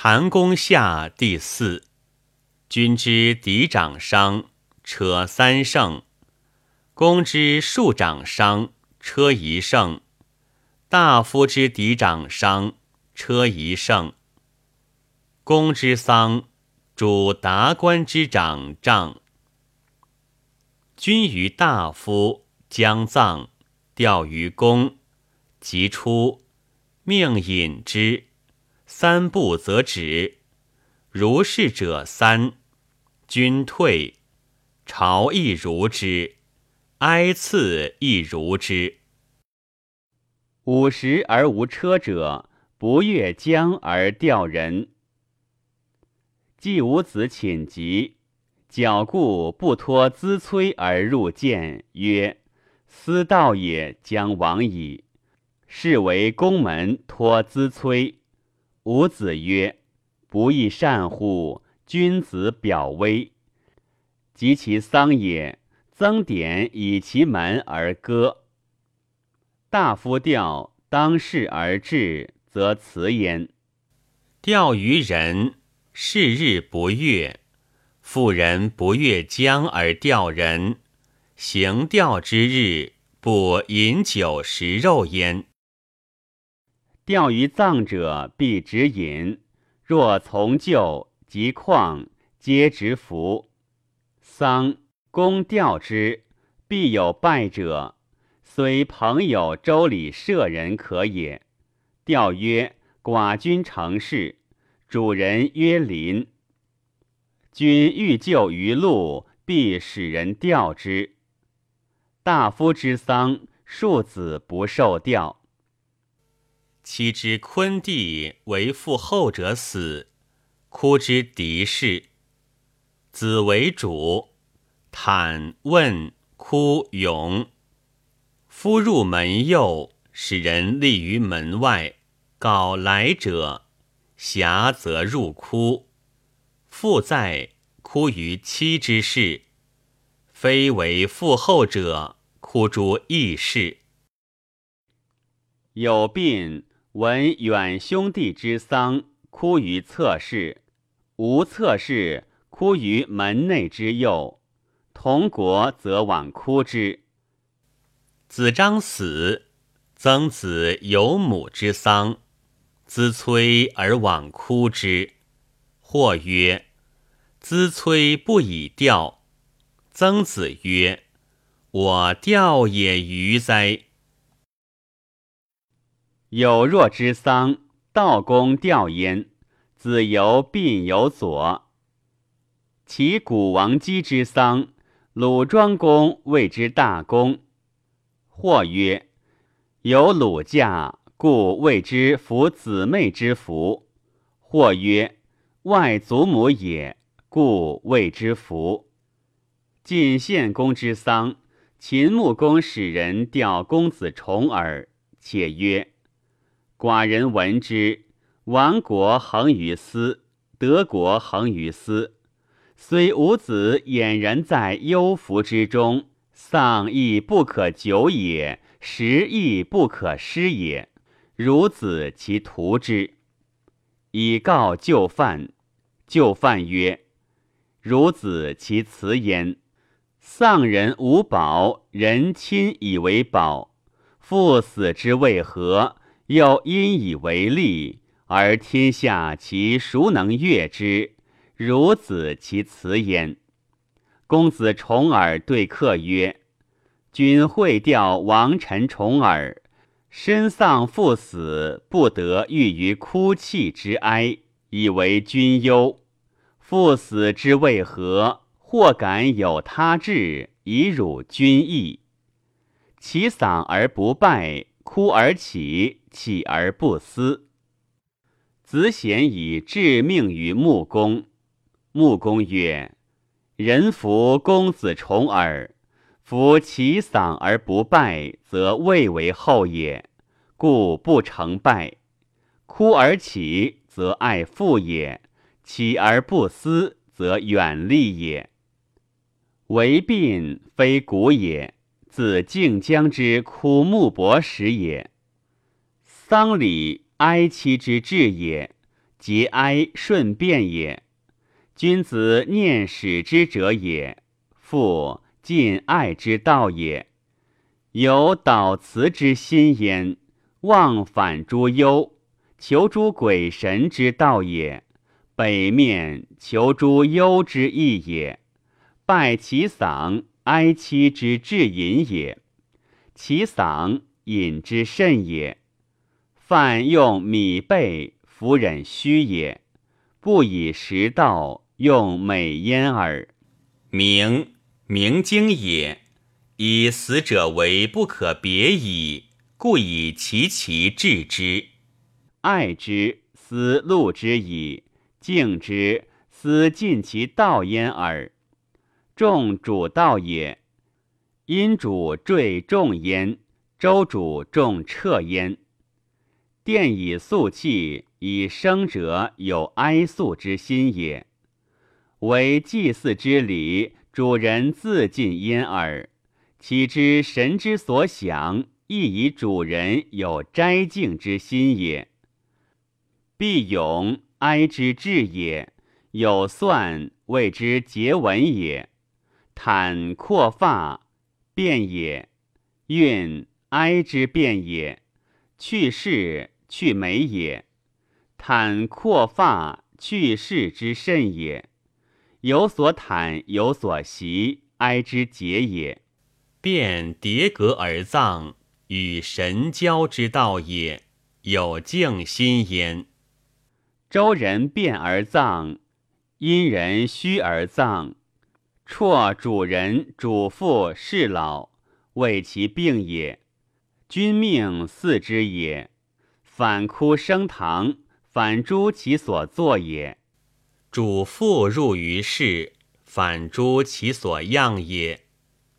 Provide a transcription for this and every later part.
谭公下第四。君之嫡长伤，车三胜；公之庶长伤，车一胜；大夫之嫡长伤，车一胜。公之丧，主达官之长杖。君于大夫将葬，吊于公，即出，命引之。三步则止，如是者三。君退，朝亦如之，哀赐亦如之。五十而无车者，不越江而钓人。季吾子寝疾，矫固不托资催而入见，曰：“思道也，将亡矣。”是为宫门托资催。吾子曰：“不亦善乎？君子表威。及其丧也，曾点以其门而歌。大夫钓当世而至，则辞焉。钓于人，是日不悦；妇人不越江而钓人，行钓之日，不饮酒食肉焉。”钓于葬者，必直饮；若从旧及旷，皆直服。丧公钓之，必有败者，虽朋友周礼舍人可也。钓曰：“寡君成事。”主人曰：“临。”君欲救于路，必使人钓之。大夫之丧，庶子不受钓。妻之昆弟为父后者死，哭之敌视。子为主，坦问哭勇。夫入门右，使人立于门外，告来者，遐则入哭。父在，哭于妻之事。非为父后者，哭诸异事。有病。闻远兄弟之丧，哭于侧室；无侧室，哭于门内之右。同国则往哭之。子张死，曾子有母之丧，资催而往哭之。或曰：“资催不以吊。”曾子曰：“我吊也于哉！”有若之丧，道公吊焉。子游病有左。其古王姬之丧，鲁庄公谓之大公。或曰：有鲁驾，故谓之服姊妹之服。或曰：外祖母也，故谓之服。晋献公之丧，秦穆公使人吊公子重耳，且曰。寡人闻之，亡国恒于斯，德国恒于斯。虽吾子俨然在忧福之中，丧亦不可久也，食亦不可失也。孺子其图之，以告就犯。就犯曰：“孺子其辞焉。丧人无宝，人亲以为宝。父死之为何？”又因以为利，而天下其孰能悦之？孺子其辞焉。公子重耳对客曰：“君会调王臣重耳，身丧父死，不得寓于哭泣之哀，以为君忧。父死之为何？或敢有他志，以辱君义？其丧而不败，哭而起。”起而不思。子显以致命于穆公。穆公曰：“人服公子重耳，夫其丧而不败，则未为后也，故不成败。哭而起，则爱父也；起而不思，则远利也。为病非古也，自晋江之哭穆伯时也。”丧礼哀戚之至也，节哀顺变也。君子念使之者也，复尽爱之道也。有导辞之心焉，忘反诸忧，求诸鬼神之道也。北面求诸忧之意也。拜其丧，哀戚之至隐也。其丧，饮之甚也。饭用米备，弗忍虚也。不以食道。用美焉耳，明明经也。以死者为不可别矣，故以其其治之。爱之，思戮之矣；敬之，思尽其道焉耳。众主道也，因主坠众焉，周主重彻焉。殿以肃气，以生者有哀肃之心也。为祭祀之礼，主人自尽焉耳。岂知神之所想，亦以主人有斋敬之心也。必勇哀之至也，有算谓之结文也。坦阔发变也，运哀之变也。去世去美也，坦阔发去世之甚也。有所坦，有所习，哀之节也。变叠革而葬，与神交之道也，有敬心焉。周人变而葬，殷人虚而葬。辍主人、主父、侍老，为其病也。君命祀之也。反哭升堂，反诛其所作也。主父入于室，反诛其所样也；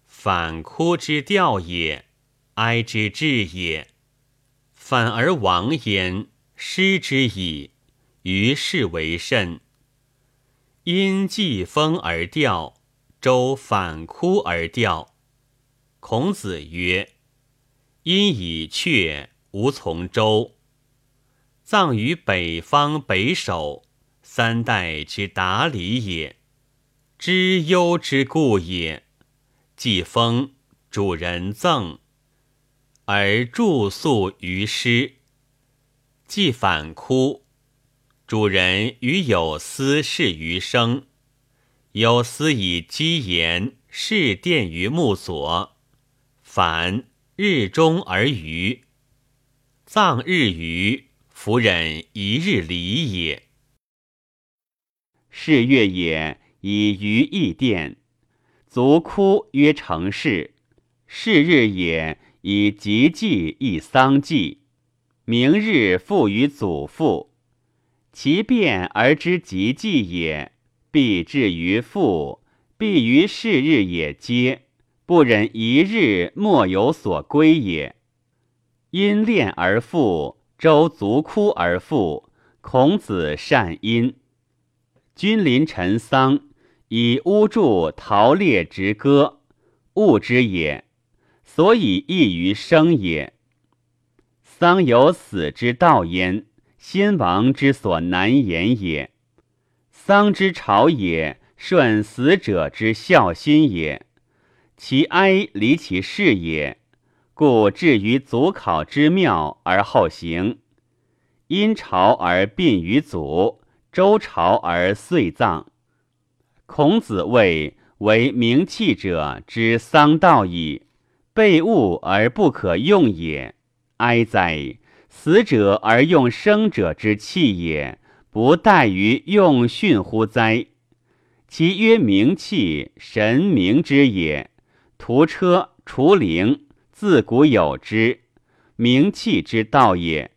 反哭之调也，哀之至也。反而亡焉，失之矣。于是为甚。因季风而调，周反哭而调。孔子曰：“因以阙，无从周。葬于北方北首。”三代之达理也，知忧之故也。既封主人赠，而住宿于师；既反哭，主人与有司事于生，有司以积言事殿于木左，反日中而余，葬日余，夫人一日礼也。是月也，以于义殿，卒哭曰成事。是日也，以吉祭亦丧祭。明日复于祖父，其变而知吉祭也，必至于父，必于是日也皆，不忍一日莫有所归也。因恋而复，周卒哭而复，孔子善因。君临陈丧，以屋柱陶列之歌，物之也，所以异于生也。丧有死之道焉，先王之所难言也。丧之朝也，顺死者之孝心也。其哀离其事也，故至于祖考之庙而后行，因朝而殡于祖。周朝而遂葬。孔子谓为名器者之丧道矣，备物而不可用也。哀哉！死者而用生者之器也，不待于用训乎哉？其曰名器，神明之也。屠车、除灵，自古有之，名器之道也。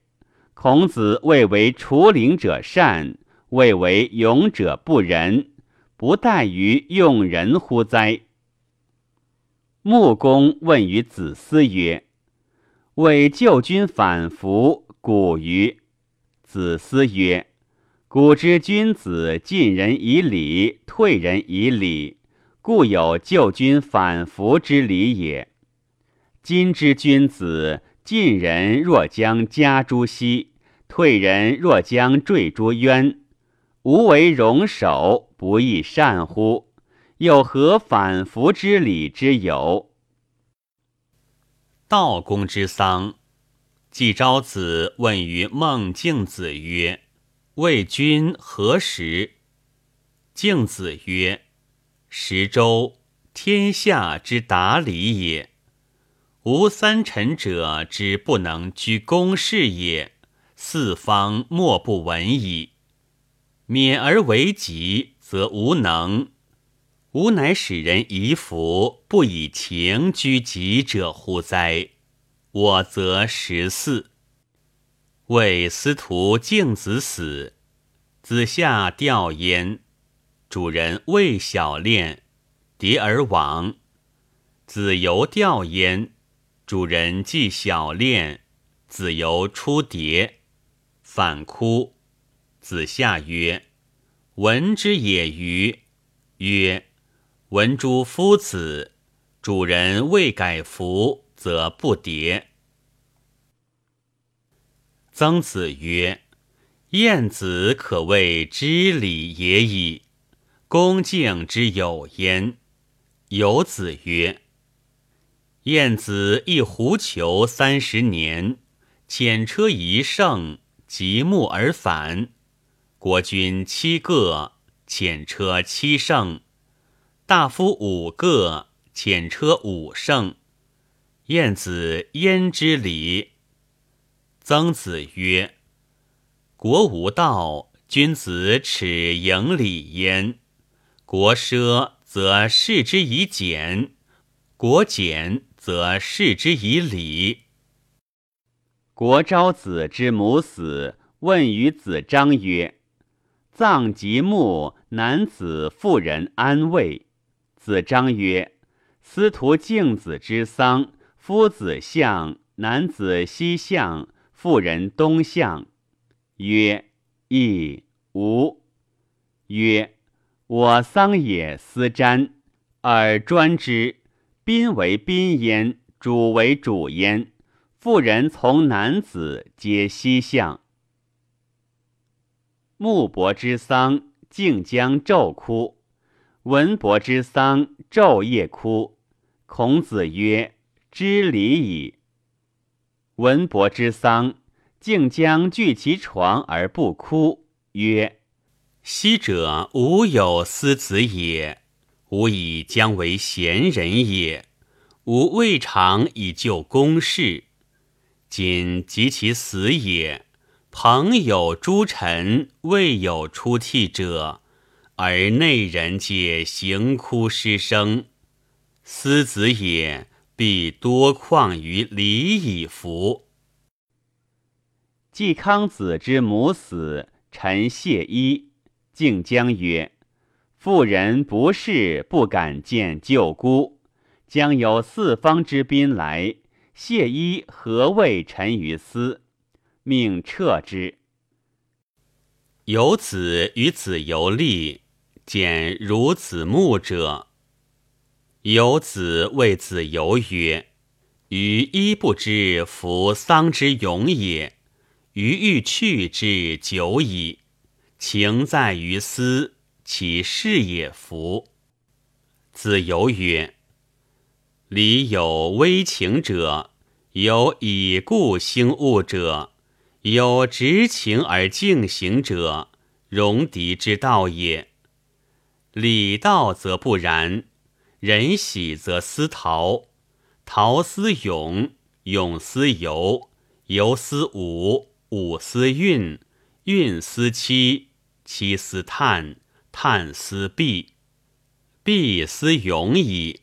孔子谓为除灵者善。谓为勇者不仁，不待于用人乎哉？穆公问于子思曰：“为救君反服，古于？”子思曰：“古之君子进人以礼，退人以礼，故有救君反服之礼也。今之君子，进人若将家诸兮，退人若将坠诸渊，无为容首，不亦善乎？又何反服之理之有？道公之丧，季昭子问于孟敬子曰：“魏君何时？”敬子曰：“十周，天下之达理也。无三臣者之不能居公事也。”四方莫不闻矣。免而为己，则无能。吾乃使人夷服，不以情居己者乎哉？我则十四。为司徒敬子死，子夏吊焉。主人未小恋，蝶而亡。子由吊焉。主人既小恋，子由出蝶。反哭，子夏曰：“闻之也欤？”曰：“闻诸夫子，主人未改服，则不迭。”曾子曰：“晏子可谓知礼也已，恭敬之有焉。”有子曰：“晏子一狐裘三十年，遣车一乘。”极目而返，国君七个，遣车七乘；大夫五个，遣车五乘。晏子焉之礼？曾子曰：“国无道，君子耻盈礼焉。国奢则视之以俭，国俭则视之以礼。”国昭子之母死，问于子张曰：“葬即墓，男子妇人安慰？”子张曰：“司徒敬子之丧，夫子向，男子西向，妇人东向。”曰：“亦无。”曰：“我丧也思瞻，而专之。宾为宾焉，主为主焉。”妇人从男子皆西向。穆伯之丧，竟将昼哭；文伯之丧，昼夜哭。孔子曰：“知礼矣。”文伯之丧，竟将据其床而不哭，曰：“昔者吾有思子也，吾以将为贤人也，吾未尝以就公事。”今及其死也，朋友诸臣未有出涕者，而内人皆行哭失声。思子也，必多况于礼以服。季康子之母死，臣谢衣，敬将曰：“妇人不侍，不敢见舅姑，将有四方之宾来。”谢衣何谓臣于斯？命撤之。有子与子游立，见如子木者。有子谓子游曰：“余一不知夫丧之勇也，余欲去之久矣。情在于斯，其事也夫。”子游曰。礼有微情者，有以故兴恶者，有执情而敬行者，戎狄之道也。礼道则不然，人喜则思陶，陶思咏，咏思游，游思武，武思运，运思妻，妻思叹，叹思毕，毕思勇矣。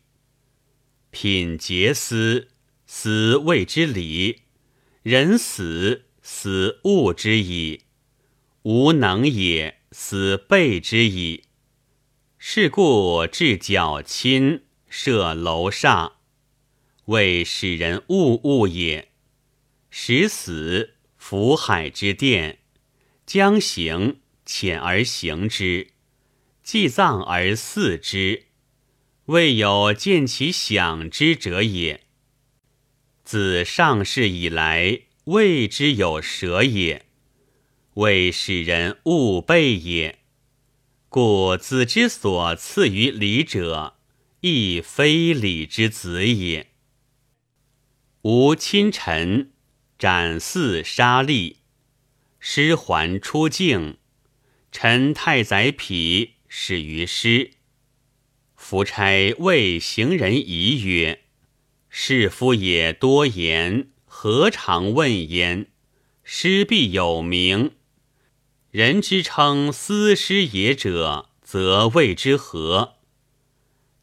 品节思，思谓之礼；人死，死物之矣。无能也，思备之矣。是故至角亲，设楼煞，为使人物物也。使死，福海之殿；将行，遣而行之；祭葬而祀之。未有见其享之者也。自上世以来，未之有舍也。未使人勿备也。故子之所赐于礼者，亦非礼之子也。吾亲臣斩嗣杀吏，师还出境，臣太宰匹始于师。夫差谓行人疑曰：“士夫也多言，何尝问焉？师必有名。人之称司师也者，则谓之何？”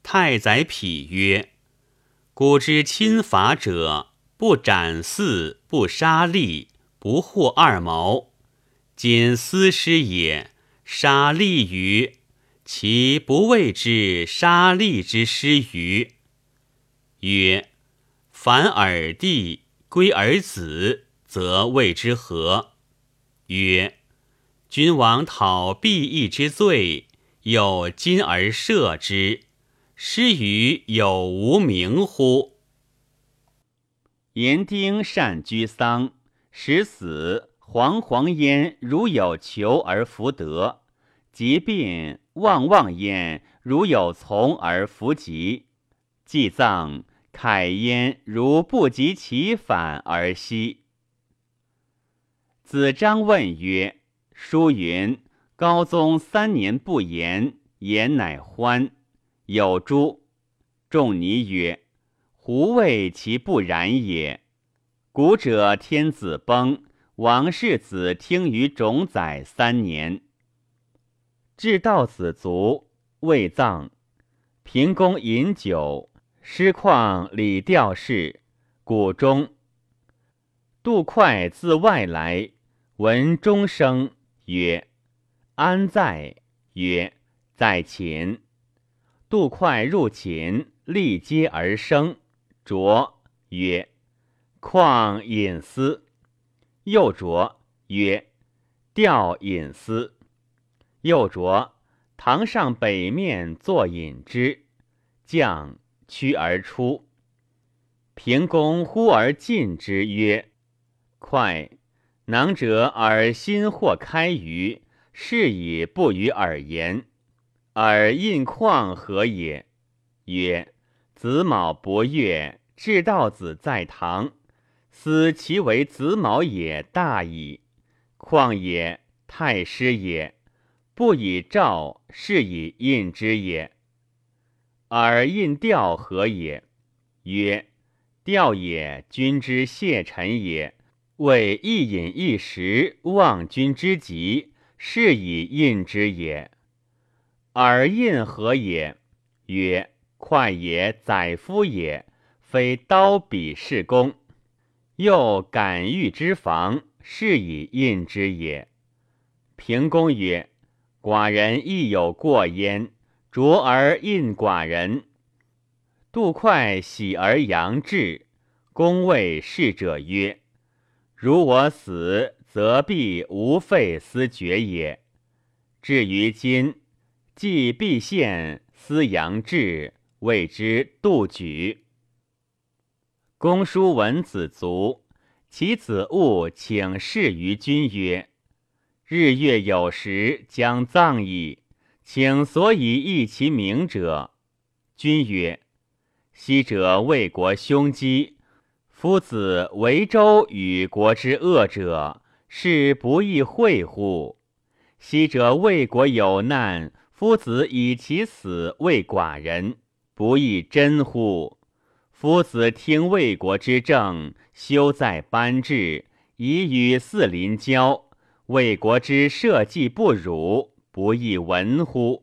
太宰匹曰：“古之亲法者，不斩嗣，不杀吏，不获二毛。今司师也，杀吏于。”其不谓之杀戮之师于？曰：凡尔弟归尔子，则谓之何？曰：君王讨必义之罪，有今而赦之，师于有无名乎？言丁善居丧，使死惶惶焉，如有求而弗得。疾病望望焉，如有从而弗及；祭葬慨焉，如不及其反而息。子张问曰：“书云：高宗三年不言，言乃欢。有诸？”仲尼曰：“胡谓其不然也？古者天子崩，王世子听于种宰三年。”至道子卒，未葬。平公饮酒，师旷礼吊事，谷中。杜快自外来，闻钟声，曰：“安在？”曰：“在寝。”杜快入寝，立阶而生，卓曰：“况饮思？”又卓曰：“吊饮思。”又着堂上北面坐饮之，将趋而出。平公呼而进之曰：“快，囊者而心或开于，是以不与尔言。尔印况何也？”曰：“子卯伯月，至道子在堂，思其为子卯也，大矣。况也，太师也。”不以诏，是以印之也。而印调何也？曰：调也，君之谢臣也。为一饮一食，望君之急，是以印之也。而印何也？曰：快也，宰夫也，非刀笔是弓。又感欲之防，是以印之也。平公曰。寡人亦有过焉，卓而印寡人。杜快喜而扬志，公谓逝者曰：“如我死，则必无废思绝也。至于今，既必献思扬志，谓之杜举。”公叔闻子卒，其子务请示于君曰。日月有时，将葬矣，请所以议其名者。君曰：昔者魏国凶饥，夫子为周与国之恶者，是不亦会乎？昔者魏国有难，夫子以其死为寡人，不亦真乎？夫子听魏国之政，修在班至，以与四邻交。为国之社稷不辱，不亦闻乎？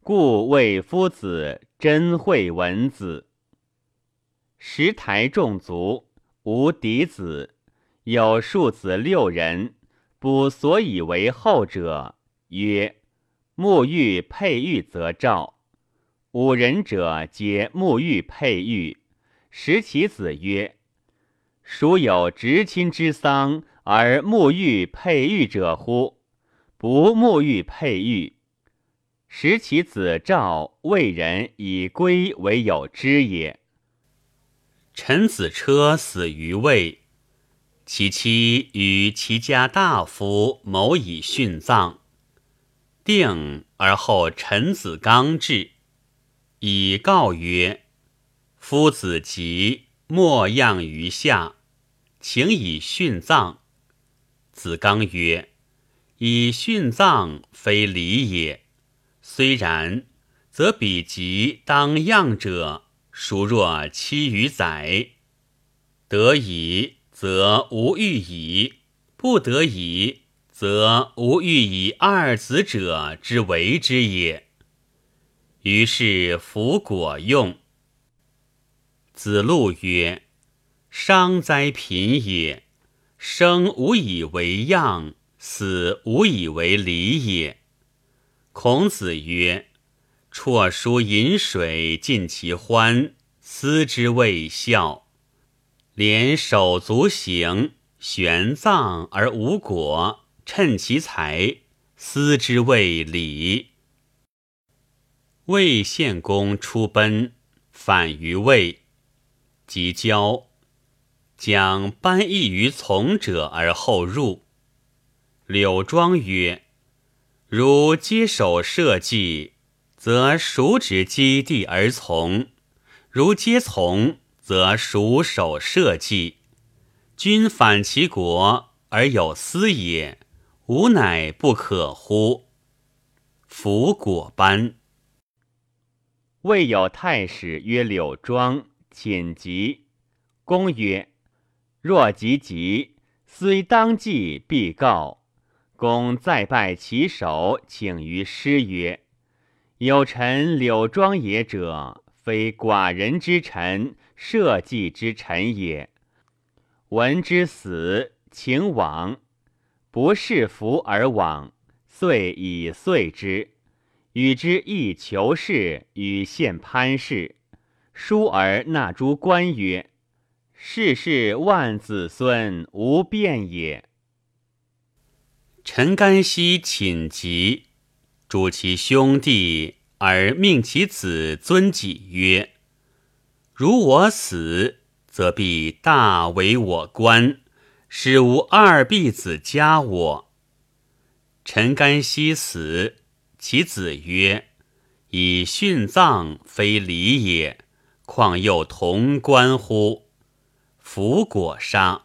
故谓夫子真惠文子。十台众族，无嫡子，有庶子六人。不所以为后者，曰：沐浴佩玉则赵。五人者，皆沐浴佩玉。食其子曰：孰有执亲之丧？而沐浴佩玉者乎？不沐浴佩玉，使其子赵为人以归为有之也。陈子车死于魏，其妻与其家大夫谋以殉葬，定而后陈子刚至，以告曰：“夫子疾，莫恙于下，请以殉葬。”子刚曰：“以殉葬，非礼也。虽然，则彼及当样者，孰若七余载？得以。”则无欲矣，不得已，则无欲以二子者之为之也。于是弗果用。子路曰：“伤哉贫也！生无以为样，死无以为礼也。”孔子曰：“辍书饮水，尽其欢，斯之谓孝。”连手足行，玄葬而无果，趁其才，思之谓礼。魏献公出奔，反于魏，即交，将班邑于从者而后入。柳庄曰：“如接手社稷，则孰执基地而从？如皆从。”则孰守社稷，君反其国而有私也，吾乃不可乎？夫果班。未有太史曰柳庄，寝疾。公曰：若及疾，虽当祭，必告。公再拜其首，请于师曰：有臣柳庄也者，非寡人之臣。社稷之臣也，闻之死，请往，不是服而往，遂以遂之。与之亦求是，与献潘氏，书而纳诸官曰：“世世万子孙无变也。”陈干熙寝疾，主其兄弟，而命其子尊己曰。如我死，则必大为我官，使无二婢子加我。陈干熙死，其子曰：“以殉葬，非礼也，况又同官乎？”弗果杀。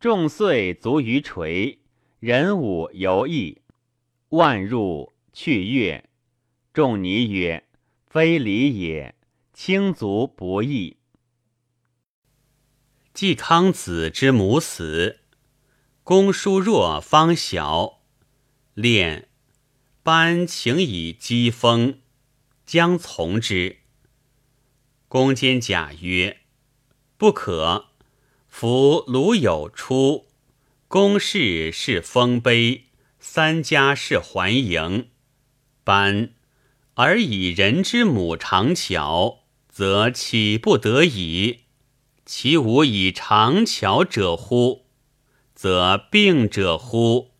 众岁卒于垂，人武犹义，万入去月。仲尼曰：“非礼也。”轻足不义。季康子之母死，公叔若方小，练班请以讥封，将从之。公坚甲曰：“不可。夫鲁有出，公室是丰碑，三家是还迎，班而以人之母长巧。”则岂不得已？其无以长巧者乎？则病者乎？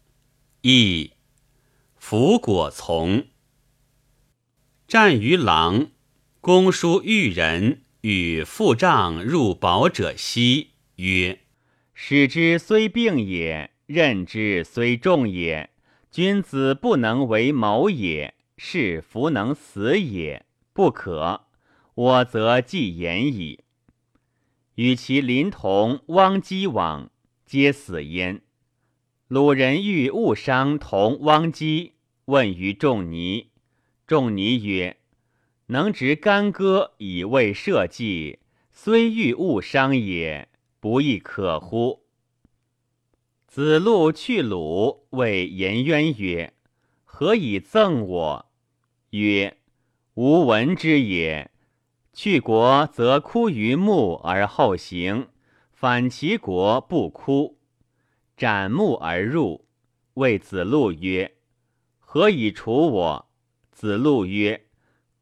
亦弗果从。战于狼，公叔遇人与父丈入保者息曰：“使之虽病也，任之虽重也，君子不能为谋也，是弗能死也，不可。”我则既言矣。与其临同汪姬往，皆死焉。鲁人欲误伤同汪姬，问于仲尼。仲尼曰：“能执干戈以为社稷，虽欲误伤也，不亦可乎？”子路去鲁，谓颜渊曰：“何以赠我？”曰：“吾闻之也。”去国则哭于目而后行，反其国不哭，斩木而入。谓子路曰：“何以处我？”子路曰：“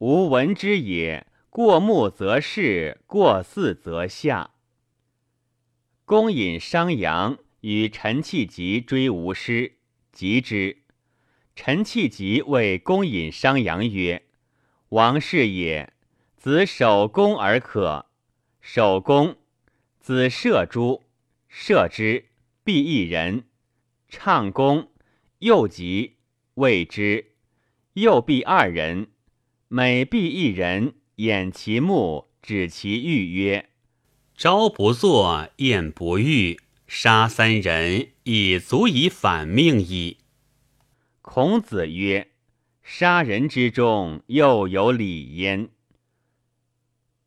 吾闻之也。过目则视，过四则下。”公引商阳与陈弃疾追吴师，及之。陈弃疾谓公引商阳曰：“王氏也。”子守公而可，守公，子射诸，射之，必一人。唱功，又及，谓之。右必二人，每必一人，掩其目，指其欲曰：“朝不作，宴不欲，杀三人，已足以反命矣。”孔子曰：“杀人之中，又有礼焉。”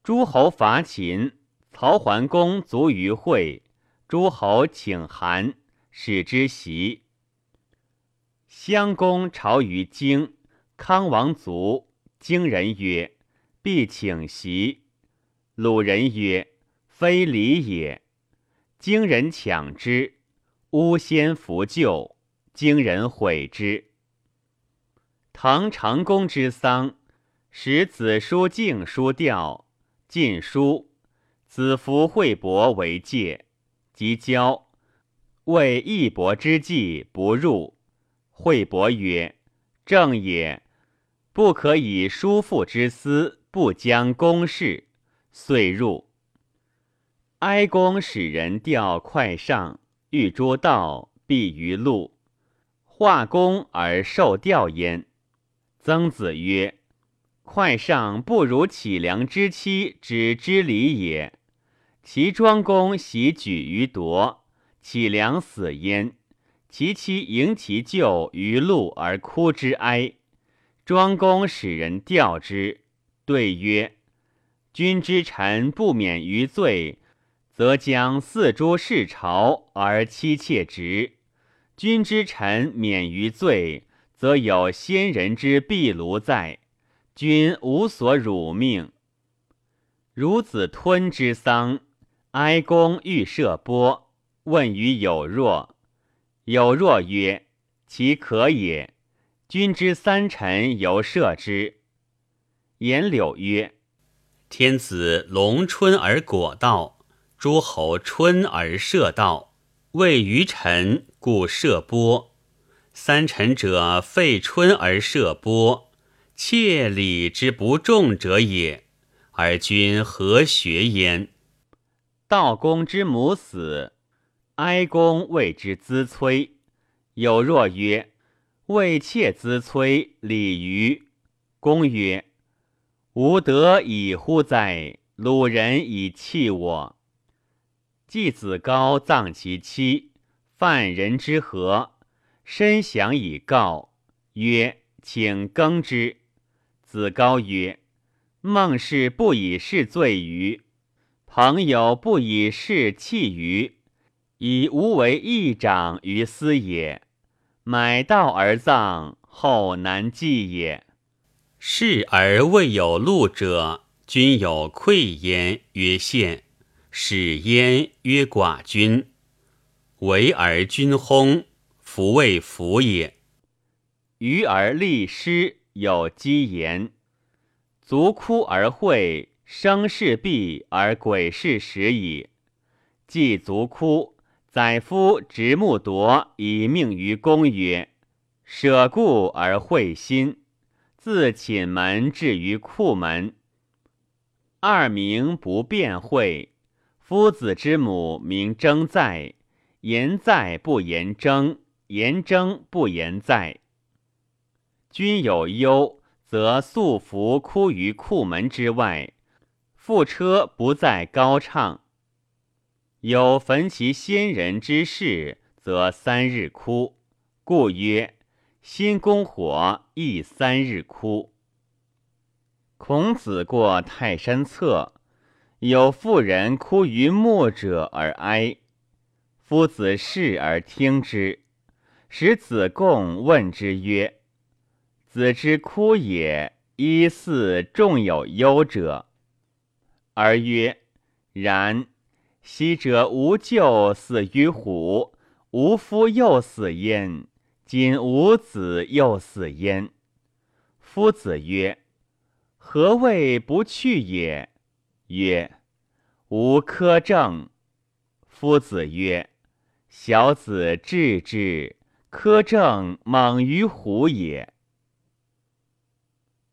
诸侯伐秦，曹桓公卒于会，诸侯请韩，使之席。襄公朝于京。康王卒，荆人曰：“必请席。”鲁人曰：“非礼也。”荆人抢之，诬先弗救，荆人毁之。唐长公之丧，使子叔敬叔吊，晋书，子服惠伯为戒，即交，谓义伯之计不入。惠伯曰：“正也。”不可以叔父之私，不将公事，遂入。哀公使人吊快上，欲诸道，必于路。化公而受吊焉。曾子曰：“快上不如杞梁之妻之之礼也。其庄公喜举于夺，杞梁死焉，其妻迎其舅于路而哭之哀。”庄公使人吊之，对曰：“君之臣不免于罪，则将四诸事朝而妻妾直；君之臣免于罪，则有先人之壁炉在，君无所辱命。”孺子吞之丧，哀公欲射波，问于有若，有若曰：“其可也。”君之三臣犹射之。颜柳曰：“天子龙春而果道，诸侯春而射道。谓于臣，故射波。三臣者废春而射波，切礼之不重者也。而君何学焉？”道公之母死，哀公谓之咨催。有若曰。为妾资催，礼于公曰：“吾得以乎哉？鲁人以弃我。”季子高葬其妻，犯人之何？身降以告，曰：“请更之。”子高曰：“孟氏不以是罪于朋友，不以是弃于，以无为义长于斯也。”买道而葬，后难继也。是而未有禄者，君有愧焉，曰献；使焉，曰寡君。为而君薨，弗谓福也。愚而立师，有积言；足枯而会，生事毕而鬼事始矣。既足枯。宰夫执木铎以命于公曰：“舍故而会心，自寝门至于库门。二名不辩会。夫子之母名征在，言在不言征，言征不言在。君有忧，则素服哭于库门之外，复车不在高唱。”有焚其先人之事，则三日哭，故曰：心公火，亦三日哭。孔子过泰山侧，有妇人哭于末者而哀，夫子视而听之，使子贡问之曰：“子之哭也，依似众有忧者。”而曰：“然。”昔者无舅死于虎，无夫又死焉；今无子又死焉。夫子曰：“何谓不去也？”曰：“无苛政。”夫子曰：“小子治之，苛政猛于虎也。”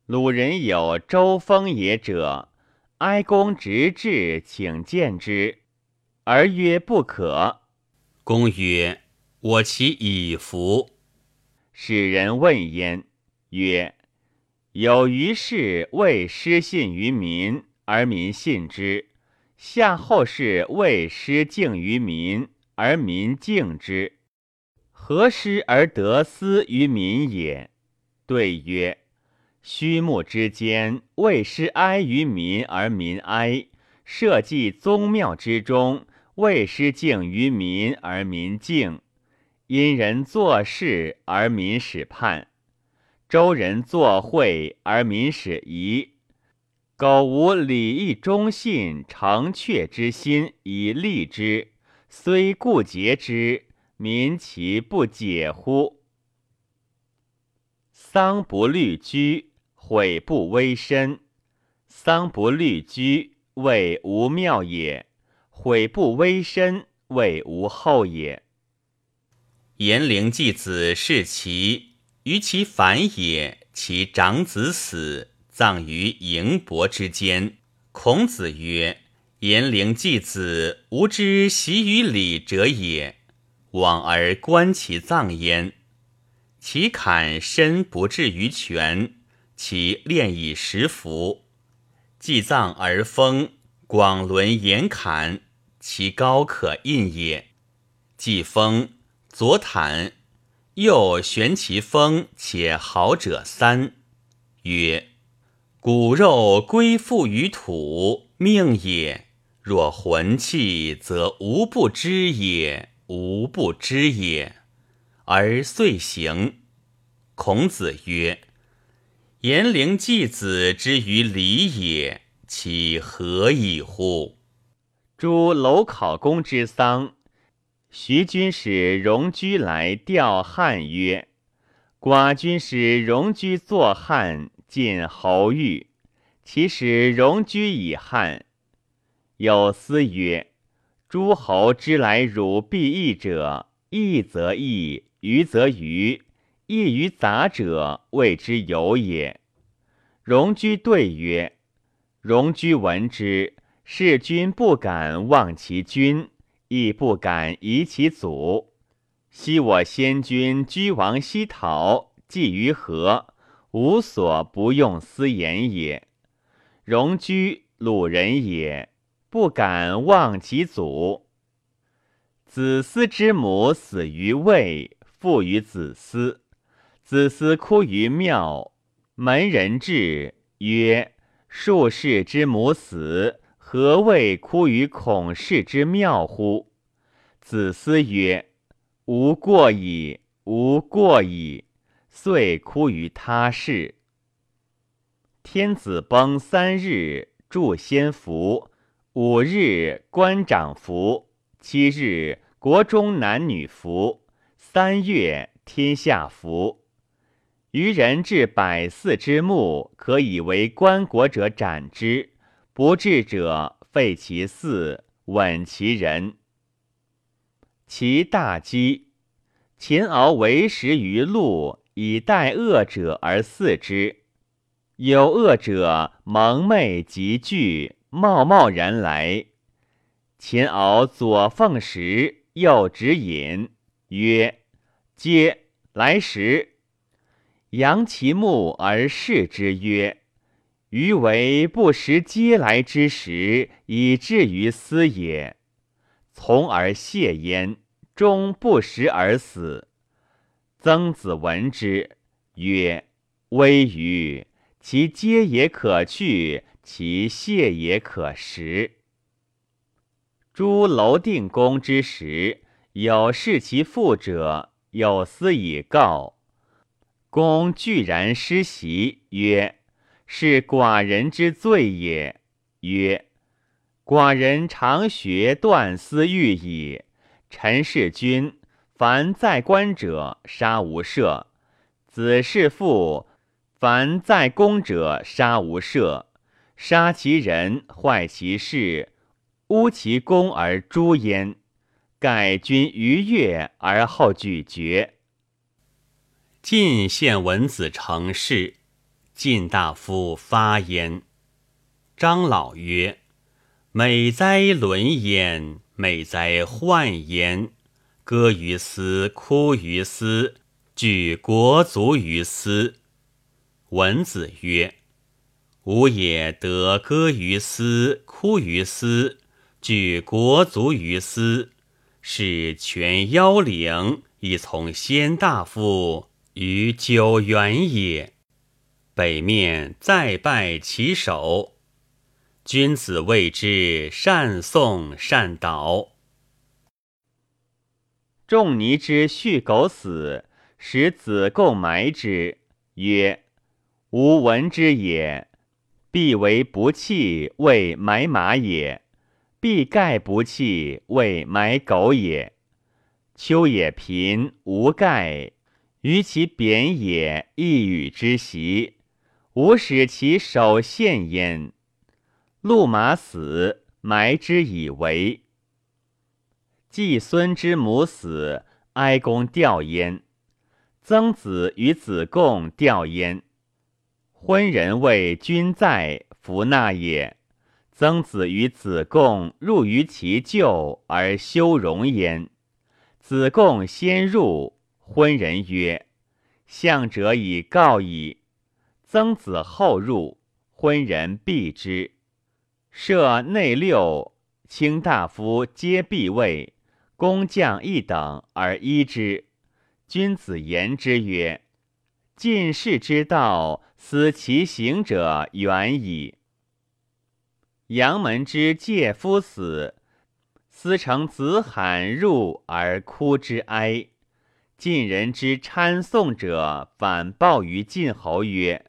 鲁人有周封也者，哀公直至，请见之。而曰不可。公曰：“我其以服。”使人问焉，曰：“有于事未失信于民，而民信之；夏后事未失敬于民，而民敬之。何失而得思于民也？”对曰：“虚木之间，未失哀于民而民哀；社稷宗庙之中，未失敬于民而民敬。”因人做事而民始叛，周人作会而民始疑。苟无礼义忠信、诚确之心以立之，虽固节之，民其不解乎？丧不虑居，毁不危身。丧不虑居，谓无庙也；毁不微身，谓无后也。颜陵季子是其，于其反也，其长子死，葬于营伯之间。孔子曰：“颜陵季子吾之习于礼者也，往而观其葬焉。其坎身不至于全，其练以食服。既葬而封，广伦严坎，其高可印也。既封。”左袒，右悬其风，且好者三。曰：骨肉归附于土，命也；若魂气，则无不知也，无不知也。而遂行。孔子曰：颜陵季子之于礼也，其何以乎？诸楼考公之丧。徐君使荣居来吊汉曰：“寡君使荣居作汉，进侯玉。其使荣居以汉。有司曰：‘诸侯之来汝必义者，义则义，愚则愚。义于杂者，谓之有也。’荣居对曰：‘荣居闻之，士君不敢忘其君。’”亦不敢疑其祖。昔我先君居王西逃，寄于河，无所不用私言也。荣居鲁人也，不敢忘其祖。子思之母死于魏，父于子思。子思哭于庙，门人至，曰：“术士之母死。”何谓哭于孔氏之庙乎？子思曰：“吾过矣，吾过矣。”遂哭于他室。天子崩三日，祝先服；五日，官长服；七日，国中男女服；三月，天下服。愚人至百祀之墓，可以为棺椁者斩之。不治者废其嗣，稳其人。其大饥，秦敖为食于路，以待恶者而祀之。有恶者蒙昧及惧，贸贸然来。秦敖左奉食，右执饮，曰：“嗟来食。”扬其目而视之，曰。余为不食嗟来之食，以至于斯也。从而谢焉，终不食而死。曾子闻之，曰：“微于其嗟也可去，其谢也可食。”诸楼定公之时，有事其父者，有司以告。公惧然失席，曰。是寡人之罪也。曰：寡人常学断丝欲矣。陈氏君，凡在官者，杀无赦；子弑父，凡在公者，杀无赦。杀其人，坏其事，污其功而诛焉。盖君逾越而后举绝。晋献文子成事。晋大夫发焉，张老曰：“美哉伦焉，美哉患焉！歌于斯，哭于斯，举国足于斯。文子曰：“吾也得歌于斯，哭于斯，举国足于斯，是全妖灵，以从先大夫于九原也。北面再拜其首。君子谓之善颂善导。”仲尼之续狗死，使子贡埋之，曰：“吾闻之也。必为不弃，为埋马也；必盖不弃，为埋狗也。秋也贫，无盖，于其贬也，亦与之袭。吾使其首献焉。鹿马死，埋之以为。”季孙之母死，哀公吊焉。曾子与子贡吊焉。昏人谓君在，弗纳也。曾子与子贡入于其厩而修容焉。子贡先入，昏人曰：“相者以告矣。”曾子后入，昏人避之。设内六，卿大夫皆必位。工匠一等而依之。君子言之曰：“进士之道，思其行者远矣。”阳门之介夫死，思成子罕入而哭之哀。晋人之参送者反报于晋侯曰：“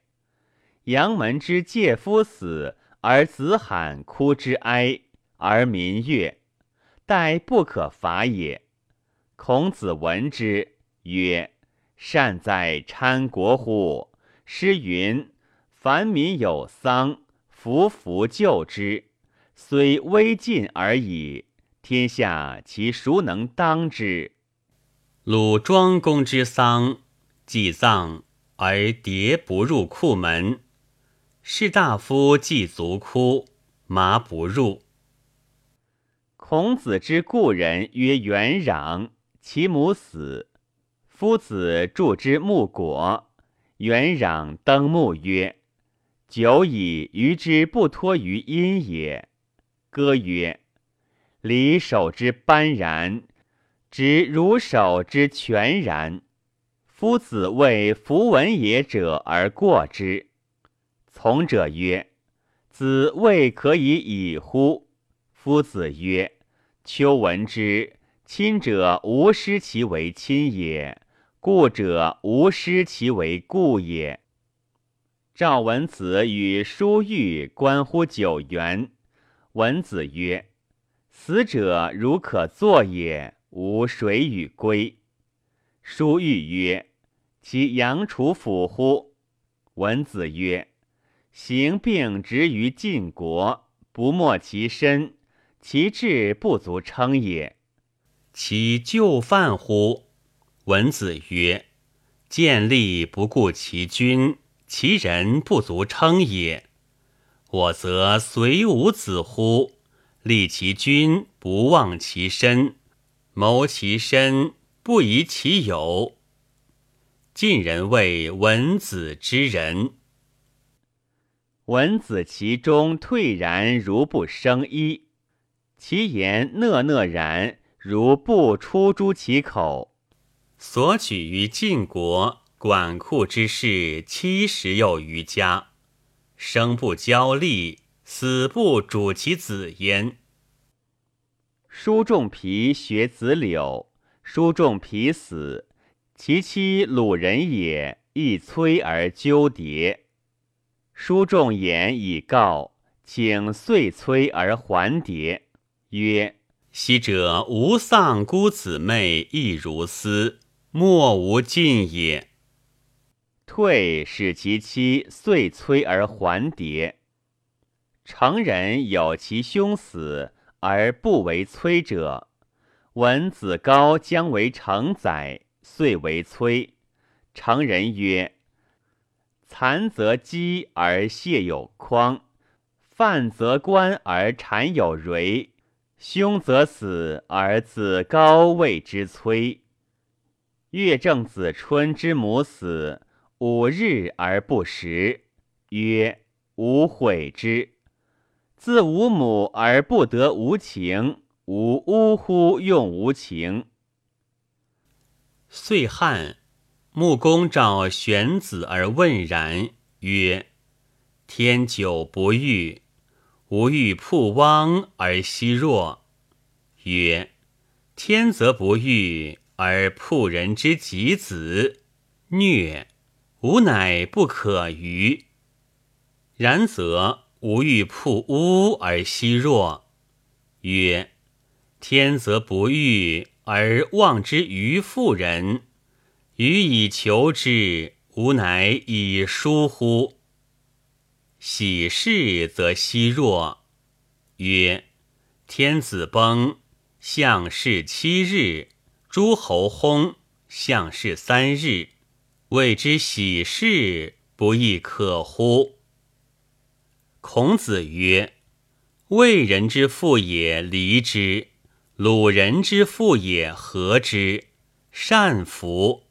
阳门之介夫死，而子罕哭之哀，而民悦。”待不可伐也。孔子闻之曰：“善哉参国乎！诗云：‘凡民有丧，夫弗救之，虽微尽而已。天下其孰能当之？’”鲁庄公之丧，祭葬而牒不入库门；士大夫既足哭，麻不入。孔子之故人曰元壤，其母死，夫子助之木果。元壤登木曰：“久矣，于之不托于阴也。”歌曰：“离手之斑然，执如手之全然。”夫子谓弗闻也者而过之。从者曰：“子未可以已乎？”夫子曰：“秋闻之，亲者无失其为亲也，故者无失其为故也。”赵文子与叔玉关乎九原，文子曰：“死者如可作也，吾谁与归？”叔玉曰：“其阳处府乎？”文子曰：“行病执于晋国，不没其身。”其志不足称也，其就犯乎？文子曰：“见利不顾其君，其人不足称也。我则随吾子乎？利其君，不忘其身；谋其身，不疑其友。晋人谓文子之人。文子其中退然如不生衣。其言讷讷然，如不出诸其口。所举于晋国管库之事七十有余家，生不交力，死不主其子焉。叔仲皮学子柳，叔仲皮死，其妻鲁人也，亦摧而纠迭。叔仲言以告，请遂催而还迭。曰：昔者无丧姑姊妹亦如斯，莫无尽也。退使其妻遂催而还迭。成人有其兄死而不为催者，闻子高将为成宰，遂为催。成人曰：残则饥而谢有匡，犯则官而产有蕤。兄则死而子高位之摧。月正子春之母死五日而不食，曰：吾悔之。自无母而不得无情，吾呜呼用无情。岁汉，穆公召玄子而问然，曰：天久不遇。吾欲曝汪而息若，曰：天则不遇而曝人之己子，虐，吾乃不可逾。然则吾欲曝乌而息若，曰：天则不遇而望之于妇人，予以求之，吾乃以疏乎？喜事则息若，曰：天子崩，相事七日；诸侯薨，相事三日。谓之喜事，不亦可乎？孔子曰：魏人之父也，离之；鲁人之父也，和之。善服。